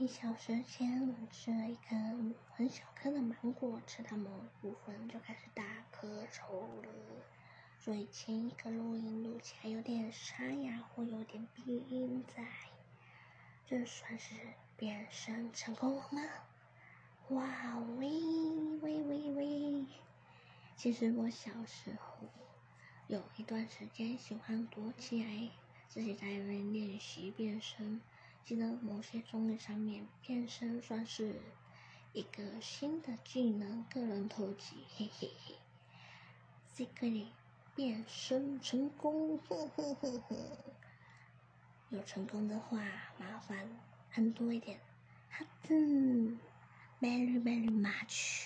一小时前，我吃了一根很小颗的芒果，吃到某部分就开始打瞌抽了，所以前一个录音录起来有点沙哑或有点鼻音在。这算是变身成功了吗？哇喂喂喂喂！其实我小时候有一段时间喜欢躲起来，自己在那边练习变身。记得某些综艺上面变身算是一个新的技能，个人特技，嘿嘿嘿。这个里变身成功，呵呵呵呵。有成功的话，麻烦按多一点，好的，very very much。